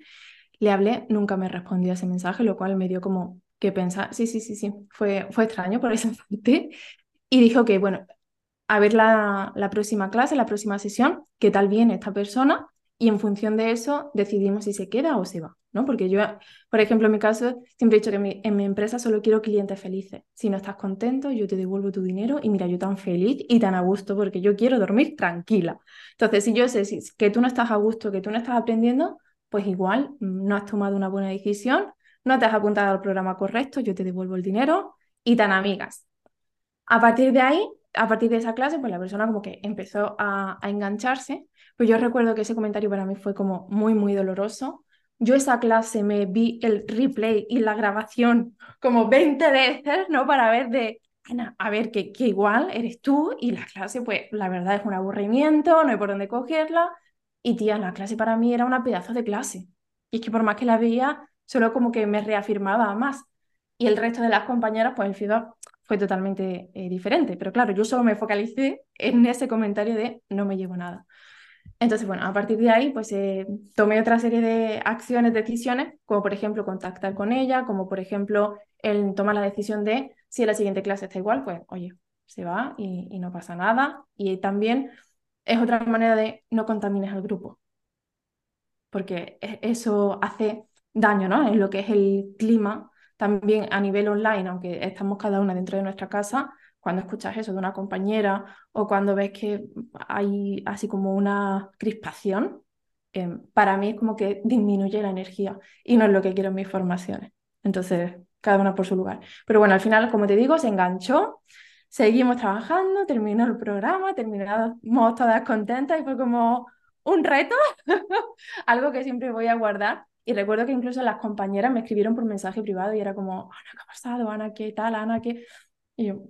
Le hablé, nunca me respondió ese mensaje, lo cual me dio como que pensar, sí, sí, sí, sí, fue, fue extraño por esa parte. Y dijo que, bueno, a ver la, la próxima clase, la próxima sesión, qué tal viene esta persona y en función de eso decidimos si se queda o se va, ¿no? Porque yo, por ejemplo, en mi caso, siempre he dicho que en mi empresa solo quiero clientes felices. Si no estás contento, yo te devuelvo tu dinero y mira, yo tan feliz y tan a gusto porque yo quiero dormir tranquila. Entonces, si yo sé que tú no estás a gusto, que tú no estás aprendiendo, pues igual no has tomado una buena decisión, no te has apuntado al programa correcto, yo te devuelvo el dinero y tan amigas. A partir de ahí, a partir de esa clase, pues la persona como que empezó a, engancharse pues yo recuerdo que ese comentario para mí fue como muy, muy doloroso. Yo esa clase me vi el replay y la grabación como 20 veces, ¿no? Para ver de, a ver, que, que igual eres tú y la clase, pues la verdad es un aburrimiento, no hay por dónde cogerla. Y tía, la clase para mí era una pedazo de clase. Y es que por más que la veía, solo como que me reafirmaba más. Y el resto de las compañeras, pues el feedback fue totalmente eh, diferente. Pero claro, yo solo me focalicé en ese comentario de no me llevo nada. Entonces, bueno, a partir de ahí, pues eh, tomé otra serie de acciones, decisiones, como por ejemplo contactar con ella, como por ejemplo el tomar la decisión de si en la siguiente clase está igual, pues oye, se va y, no pasa nada. Y también es otra manera de no contamines al grupo, porque e, eso hace daño, ¿no? En lo que es el clima, también a nivel online, aunque estamos cada una dentro de nuestra casa, cuando escuchas eso de una compañera o cuando ves que hay así como una crispación, em, para mí es como que disminuye la energía y no es lo que quiero en mis formaciones. Entonces, cada una por su lugar. Pero bueno, al final, como te digo, se enganchó, seguimos trabajando, terminó el programa, terminamos todas contentas y fue como un reto, algo que siempre voy a guardar. Y recuerdo que incluso las compañeras me escribieron por mensaje privado y era como, Ana, ¿qué ha pasado? Ana, ¿qué tal? Ana, ¿qué? Y yo,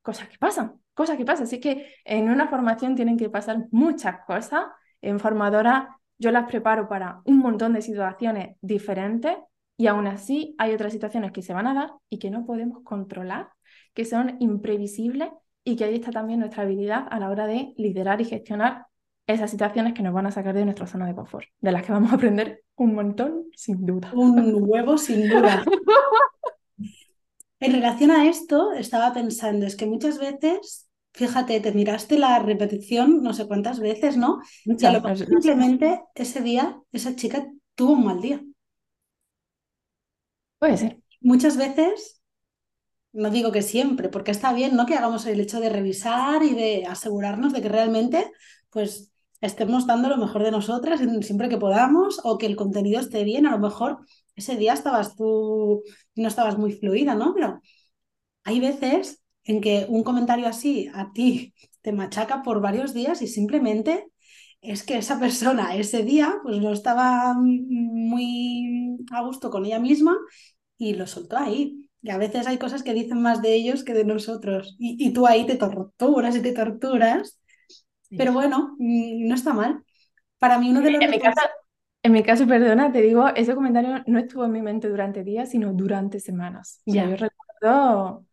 cosas que pasan, cosas que pasan. Así que en una formación tienen que pasar muchas cosas. En formadora yo las preparo para un montón de situaciones diferentes y aún así hay otras situaciones que se van a dar y que no podemos controlar, que son imprevisibles y que ahí está también nuestra habilidad a la hora de liderar y gestionar esas situaciones que nos van a sacar de nuestra zona de confort, de las que vamos a aprender un montón, sin duda. Un huevo, sin duda. en relación a esto, estaba pensando, es que muchas veces, fíjate, te miraste la repetición no sé cuántas veces, ¿no? simplemente ese día, esa chica tuvo un mal día. Puede ser. Muchas veces, no digo que siempre, porque está bien, ¿no? Que hagamos el hecho de revisar y de asegurarnos de que realmente, pues, estemos dando lo mejor de nosotras siempre que podamos o que el contenido esté bien. A lo mejor ese día estabas tú y no estabas muy fluida, ¿no? Pero hay veces en que un comentario así a ti te machaca por varios días y simplemente es que esa persona ese día pues no estaba muy a gusto con ella misma y lo soltó ahí. Y a veces hay cosas que dicen más de ellos que de nosotros. Y, tú ahí te torturas y te torturas. Pero bueno, mm, no está mal. Para mí uno de los... En mi, caso, en mi caso, perdona, te digo, ese comentario no estuvo en mi mente durante días, sino durante semanas. Ya. yo recuerdo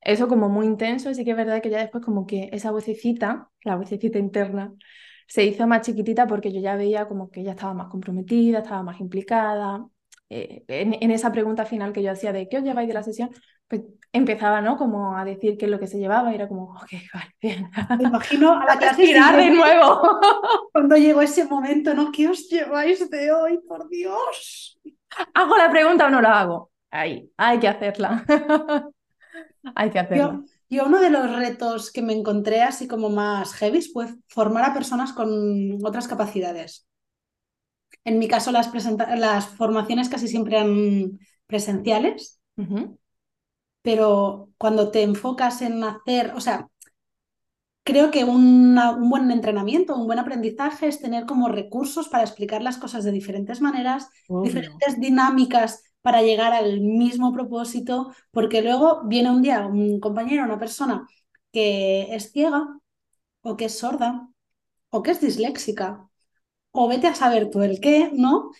eso como muy intenso, así que es verdad que ya después como que esa vocecita, la vocecita interna, se hizo más chiquitita porque yo ya veía como que ella estaba más comprometida, estaba más implicada. Eh, en, esa pregunta final que yo hacía de ¿qué os lleváis de la sesión? Pues empezaba, ¿no? Como a decir qué es lo que se llevaba y era como, ok, vale, bien. Me imagino a la clase de nuevo. Cuando llegó ese momento, ¿no? ¿Qué os lleváis de hoy? Por Dios. ¿Hago la pregunta o no la hago? Ahí, hay que hacerla. hay que hacerla. Y uno de los retos que me encontré así como más heavy fue formar a personas con otras capacidades. En mi caso, las, las formaciones casi siempre eran presenciales, pero cuando te enfocas en hacer, o sea, creo que un buen entrenamiento, un buen aprendizaje es tener como recursos para explicar las cosas de diferentes maneras, diferentes dinámicas para llegar al mismo propósito, porque luego viene un día un compañero, una persona que es ciega o que es sorda o que es disléxica o vete a saber tú el qué, ¿no?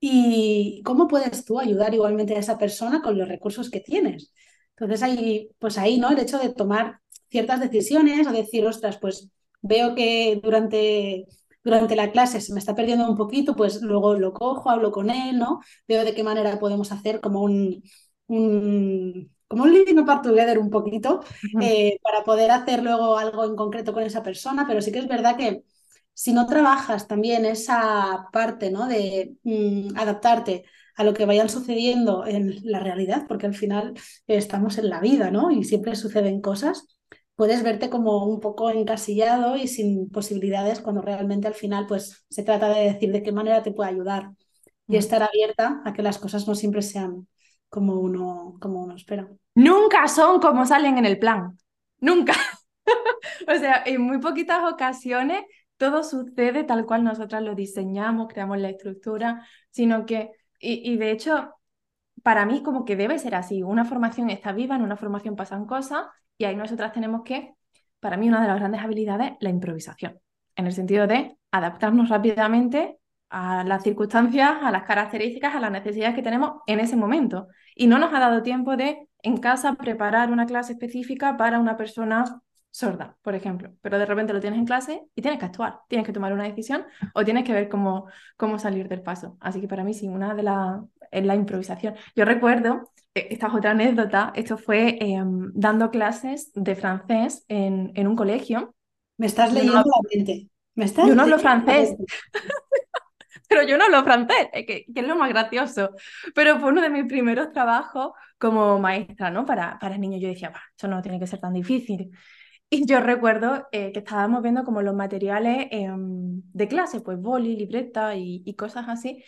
Y cómo puedes tú ayudar igualmente a esa persona con los recursos que tienes. Entonces ahí, pues ahí, ¿no? El hecho de tomar ciertas decisiones o decir, ostras, pues veo que durante durante la clase se me está perdiendo un poquito, pues luego lo cojo, hablo con él, ¿no? Veo de qué manera podemos hacer como un, un como un living apart together un poquito, eh, para poder hacer luego algo en concreto con esa persona, pero sí que es verdad que si no trabajas también esa parte, ¿no? De mm, adaptarte a lo que vayan sucediendo en la realidad, porque al final estamos en la vida, ¿no? Y siempre suceden cosas puedes verte como un poco encasillado y sin posibilidades cuando realmente al final pues se trata de decir de qué manera te puede ayudar y mm. estar abierta a que las cosas no siempre sean como uno, como uno espera. Nunca son como salen en el plan, nunca. o sea, en muy poquitas ocasiones todo sucede tal cual nosotras lo diseñamos, creamos la estructura, sino que, y, de hecho, para mí como que debe ser así, una formación está viva, en una formación pasan cosas y ahí nosotras tenemos que, para mí, una de las grandes habilidades, la improvisación, en el sentido de adaptarnos rápidamente a las circunstancias, a las características, a las necesidades que tenemos en ese momento. Y no nos ha dado tiempo de, en casa, preparar una clase específica para una persona sorda, por ejemplo, pero de repente lo tienes en clase y tienes que actuar, tienes que tomar una decisión o tienes que ver cómo, cómo salir del paso. Así que para mí sí, una de las es la improvisación. Yo recuerdo eh, esta es otra anécdota. Esto fue em, dando clases de francés en, en, un colegio. Me estás leyendo la mente. ¿Me yo no hablo francés. Pero yo no hablo francés, que, que, es lo más gracioso. Pero fue uno de mis primeros trabajos como maestra, ¿no? Para, para niños. Yo decía, eso no tiene que ser tan difícil. Y yo recuerdo eh, que estábamos viendo como los materiales em, de clase, pues boli, libreta y, y cosas así.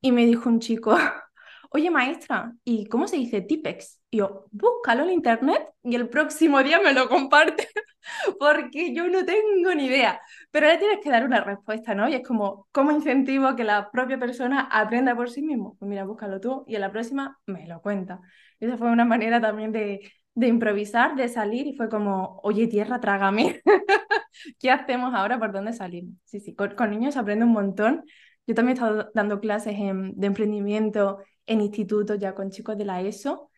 Y me dijo un chico, oye maestra, ¿y cómo se dice Tipex? Y yo, búscalo en internet y el próximo día me lo comparte, porque yo no tengo ni idea. Pero le tienes que dar una respuesta, ¿no? Y es como, ¿cómo incentivo que la propia persona aprenda por sí mismo? Pues mira, búscalo tú y a la próxima me lo cuenta. Esa fue una manera también de, de improvisar, de salir y fue como, oye tierra, trágame. ¿Qué hacemos ahora? ¿Por dónde salimos? Sí, sí, con, con niños se aprende un montón. Yo también he estado dando clases de emprendimiento en institutos ya con chicos de la ESO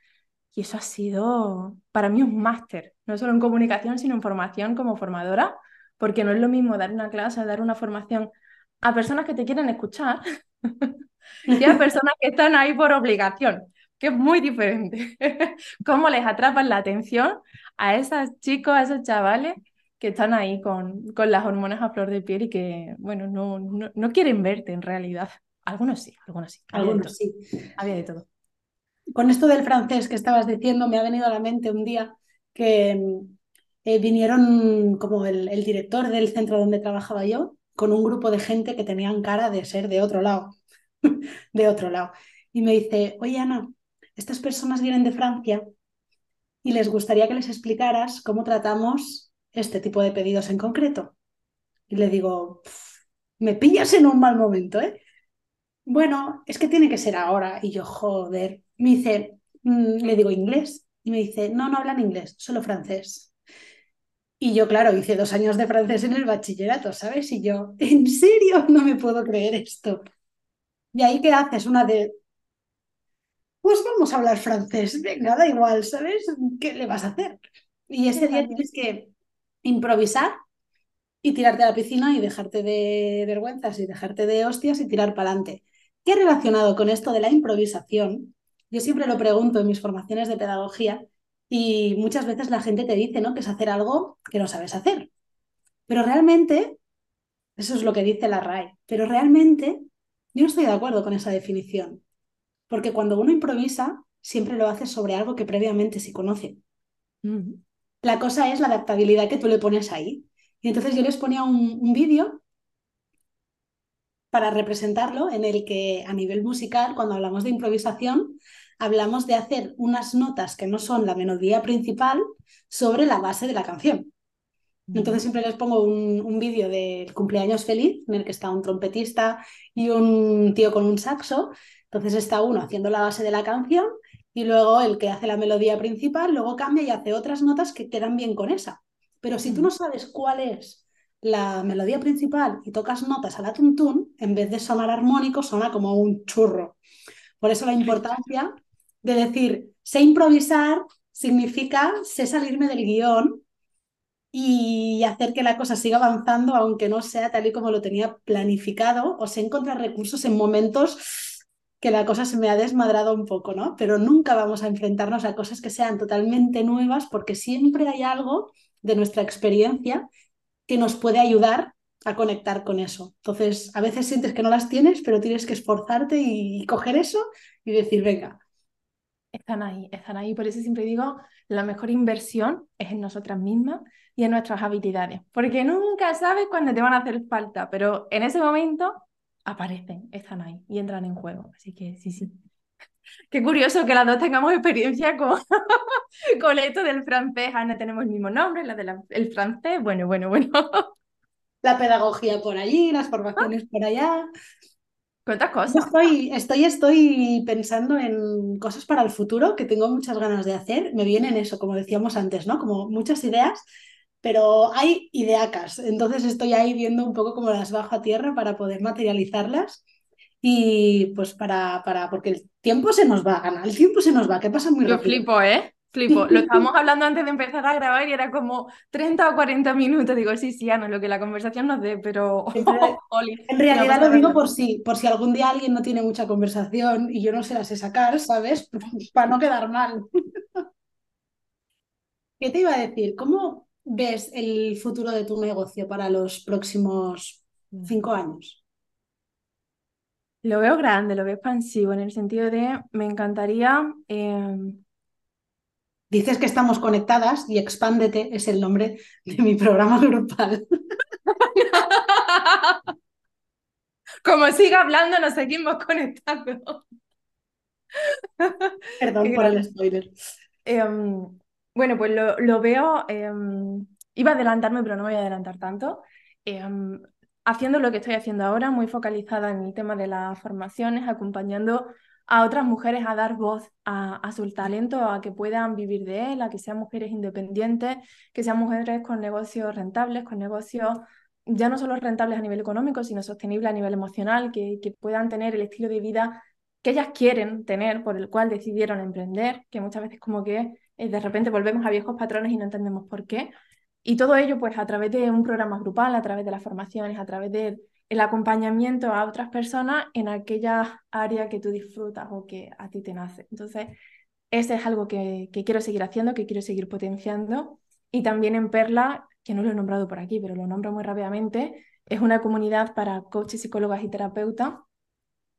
y eso ha sido para mí un máster, no solo en comunicación, sino en formación como formadora, porque no es lo mismo dar una clase, dar una formación a personas que te quieren escuchar y a personas que están ahí por obligación, que es muy diferente. Cómo les atrapan la atención a esos chicos, a esos chavales que están ahí con, con las hormonas a flor de piel y que, bueno, no, no, no quieren verte en realidad. Algunos sí, algunos sí. Algunos sí. Había de todo. Con esto del francés que estabas diciendo, me ha venido a la mente un día que eh, vinieron como el, el, director del centro donde trabajaba yo con un grupo de gente que tenían cara de ser de otro lado, de otro lado. Y me dice, oye Ana, estas personas vienen de Francia y les gustaría que les explicaras cómo tratamos este tipo de pedidos en concreto. Y le digo, me pillas en un mal momento, ¿eh? Bueno, es que tiene que ser ahora. Y yo, joder, me dice, mm, le digo inglés. Y me dice, no, no hablan inglés, solo francés. Y yo, claro, hice dos años de francés en el bachillerato, ¿sabes? Y yo, ¿en serio? No me puedo creer esto. ¿Y ahí qué haces? Una de, pues vamos a hablar francés, venga, da igual, ¿sabes? ¿Qué le vas a hacer? Y ese día tienes que improvisar y tirarte a la piscina y dejarte de vergüenzas y dejarte de hostias y tirar para adelante. ¿Qué relacionado con esto de la improvisación? Yo siempre lo pregunto en mis formaciones de pedagogía y muchas veces la gente te dice ¿no? que es hacer algo que no sabes hacer. Pero realmente, eso es lo que dice la RAE, pero realmente yo no estoy de acuerdo con esa definición. Porque cuando uno improvisa, siempre lo hace sobre algo que previamente se conoce. La cosa es la adaptabilidad que tú le pones ahí. Y entonces yo les ponía un, un vídeo para representarlo en el que a nivel musical, cuando hablamos de improvisación, hablamos de hacer unas notas que no son la melodía principal sobre la base de la canción. Entonces siempre les pongo un, un vídeo del cumpleaños feliz en el que está un trompetista y un tío con un saxo entonces está uno haciendo la base de la canción y luego el que hace la melodía principal, luego cambia y hace otras notas que quedan bien con esa. Pero si tú no sabes cuál es la melodía principal y tocas notas a la tuntún, en vez de sonar armónico, suena como un churro. Por eso la importancia de decir, sé improvisar significa sé salirme del guion y hacer que la cosa siga avanzando, aunque no sea tal y como lo tenía planificado, o sé encontrar recursos en momentos que la cosa se me ha desmadrado un poco, ¿no? Pero nunca vamos a enfrentarnos a cosas que sean totalmente nuevas porque siempre hay algo de nuestra experiencia que nos puede ayudar a conectar con eso. Entonces, a veces sientes que no las tienes, pero tienes que esforzarte y, coger eso y decir, venga. Están ahí, están ahí. Por eso siempre digo, la mejor inversión es en nosotras mismas y en nuestras habilidades, porque nunca sabes cuándo te van a hacer falta, pero en ese momento aparecen, están ahí y entran en juego. Así que sí, sí. Qué curioso que las dos tengamos experiencia con, con esto del francés. Ana, tenemos el mismo nombre, la del francés. Bueno, bueno, bueno. La pedagogía por allí, las formaciones por allá. ¿Cuántas cosas? Estoy, estoy, estoy pensando en cosas para el futuro que tengo muchas ganas de hacer. Me vienen eso, como decíamos antes, ¿no? Como muchas ideas pero hay ideacas, entonces estoy ahí viendo un poco cómo las bajo a tierra para poder materializarlas y pues para, para, porque el tiempo se nos va, a ganar, el tiempo se nos va, ¿qué pasa muy rápido. Yo flipo, ¿eh? Flipo. Lo estábamos hablando antes de empezar a grabar y era como 30 o 40 minutos. Digo, sí, sí, Ana, lo que la conversación nos dé, pero. en realidad lo digo por si, por si algún día alguien no tiene mucha conversación y yo no se la sé sacar, ¿sabes? para no quedar mal. ¿Qué te iba a decir? ¿Cómo, ves el futuro de tu negocio para los próximos cinco años? Lo veo grande, lo veo expansivo, en el sentido de me encantaría. Em, Dices que estamos conectadas y Expándete es el nombre de mi programa grupal. Como siga hablando, nos seguimos conectando. Perdón por el spoiler. Em, bueno, pues lo, veo, em, iba a adelantarme, pero no voy a adelantar tanto. Em, haciendo lo que estoy haciendo ahora, muy focalizada en el tema de las formaciones, acompañando a otras mujeres a dar voz a, su talento, a que puedan vivir de él, a que sean mujeres independientes, que sean mujeres con negocios rentables, con negocios ya no solo rentables a nivel económico, sino sostenibles a nivel emocional, que, que puedan tener el estilo de vida que ellas quieren tener, por el cual decidieron emprender, que muchas veces como que eh, de repente volvemos a viejos patrones y no entendemos por qué. Y todo ello pues a través de un programa grupal, a través de las formaciones, a través del acompañamiento a otras personas en aquella área que tú disfrutas o que a ti te nace. Entonces, ese es algo que, quiero seguir haciendo, que quiero seguir potenciando. Y también en Perla, que no lo he nombrado por aquí, pero lo nombro muy rápidamente, es una comunidad para coaches, psicólogas y terapeutas.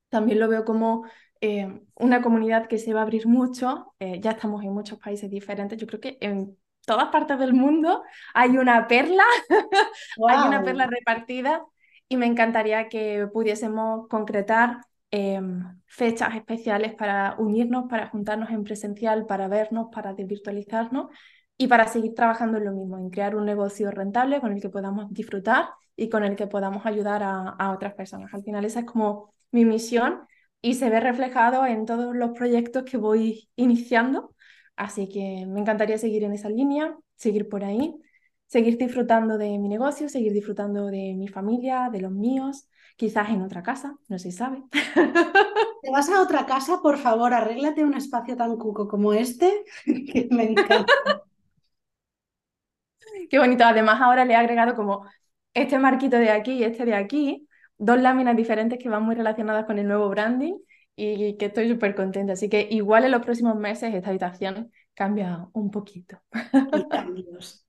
También lo veo como eh, una comunidad que se va a abrir mucho. Eh, ya estamos en muchos países diferentes. Yo creo que en todas partes del mundo hay una perla, hay una perla repartida y me encantaría que pudiésemos concretar em, fechas especiales para unirnos, para juntarnos en presencial, para vernos, para desvirtualizarnos y para seguir trabajando en lo mismo, en crear un negocio rentable con el que podamos disfrutar y con el que podamos ayudar a, a otras personas. Al final esa es como mi misión y se ve reflejado en todos los proyectos que voy iniciando Así que me encantaría seguir en esa línea, seguir por ahí, seguir disfrutando de mi negocio, seguir disfrutando de mi familia, de los míos, quizás en otra casa, no se sabe. Te vas a otra casa, por favor, arréglate un espacio tan cuco como este, que me encanta. Qué bonito. Además, ahora le he agregado como este marquito de aquí y este de aquí, dos láminas diferentes que van muy relacionadas con el nuevo branding y que estoy súper contenta. Así que igual en los próximos meses esta habitación cambia un poquito. cambios.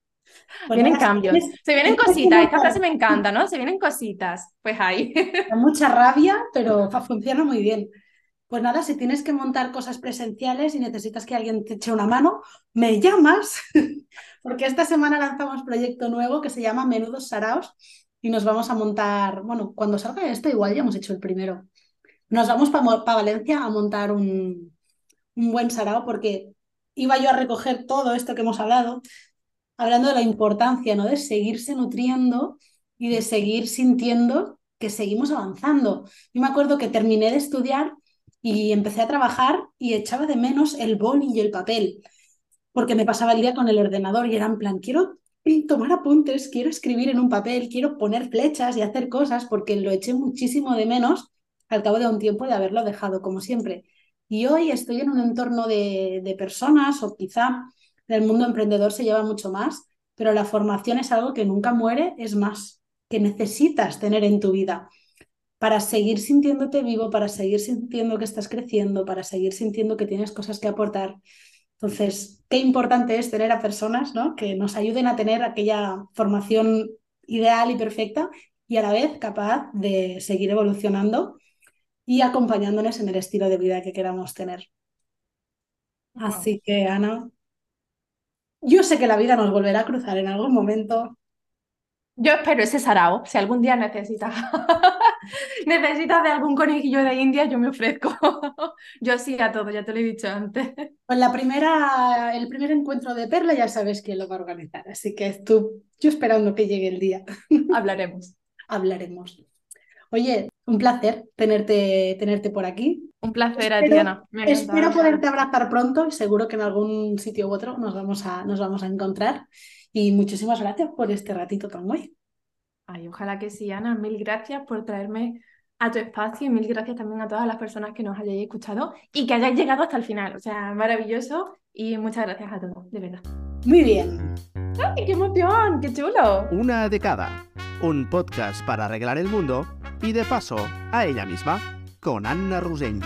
vienen cambios. Se vienen cositas. Esta frase me encanta, ¿no? Se vienen cositas. Pues ahí. Con mucha rabia, pero funciona muy bien. Pues nada, si tienes que montar cosas presenciales y necesitas que alguien te eche una mano, me llamas, porque esta semana lanzamos proyecto nuevo que se llama Menudos Saraos y nos vamos a montar, bueno, cuando salga esto igual ya hemos hecho el primero, nos vamos para Valencia a montar un, buen sarao porque iba yo a recoger todo esto que hemos hablado, hablando de la importancia ¿no? de seguirse nutriendo y de seguir sintiendo que seguimos avanzando. Yo me acuerdo que terminé de estudiar y empecé a trabajar y echaba de menos el boli y el papel, porque me pasaba el día con el ordenador y era en plan, quiero tomar apuntes, quiero escribir en un papel, quiero poner flechas y hacer cosas, porque lo eché muchísimo de menos al cabo de un tiempo de haberlo dejado, como siempre. Y hoy estoy en un entorno de, personas, o quizá del mundo emprendedor se lleva mucho más, pero la formación es algo que nunca muere, es más, que necesitas tener en tu vida para seguir sintiéndote vivo, para seguir sintiendo que estás creciendo, para seguir sintiendo que tienes cosas que aportar. Entonces, qué importante es tener a personas ¿no? que nos ayuden a tener aquella formación ideal y perfecta y a la vez capaz de seguir evolucionando y acompañándonos en el estilo de vida que queramos tener. Así que, Ana, yo sé que la vida nos volverá a cruzar en algún momento. Yo espero ese sarao. Si algún día necesitas, necesitas de algún conejillo de India, yo me ofrezco. yo sí a todo, ya te lo he dicho antes. Pues la primera, el primer encuentro de Perla ya sabes quién lo va a organizar. Así que tú, yo esperando que llegue el día. Hablaremos. Hablaremos. Oye, un placer tenerte, tenerte por aquí. Un placer, Adriana. espero poderte abrazar pronto y seguro que en algún sitio u otro nos vamos a, nos vamos a encontrar. Y muchísimas gracias por este ratito tan guay. Ay, ojalá que sí, Ana. Mil gracias por traerme a tu espacio y mil gracias también a todas las personas que nos hayáis escuchado y que hayáis llegado hasta el final. O sea, maravilloso y muchas gracias a todos, de verdad. Muy bien. ¡Ay, qué emoción! ¡Qué chulo! Una de cada. Un podcast para arreglar el mundo y de paso a ella misma con Anna Rusell.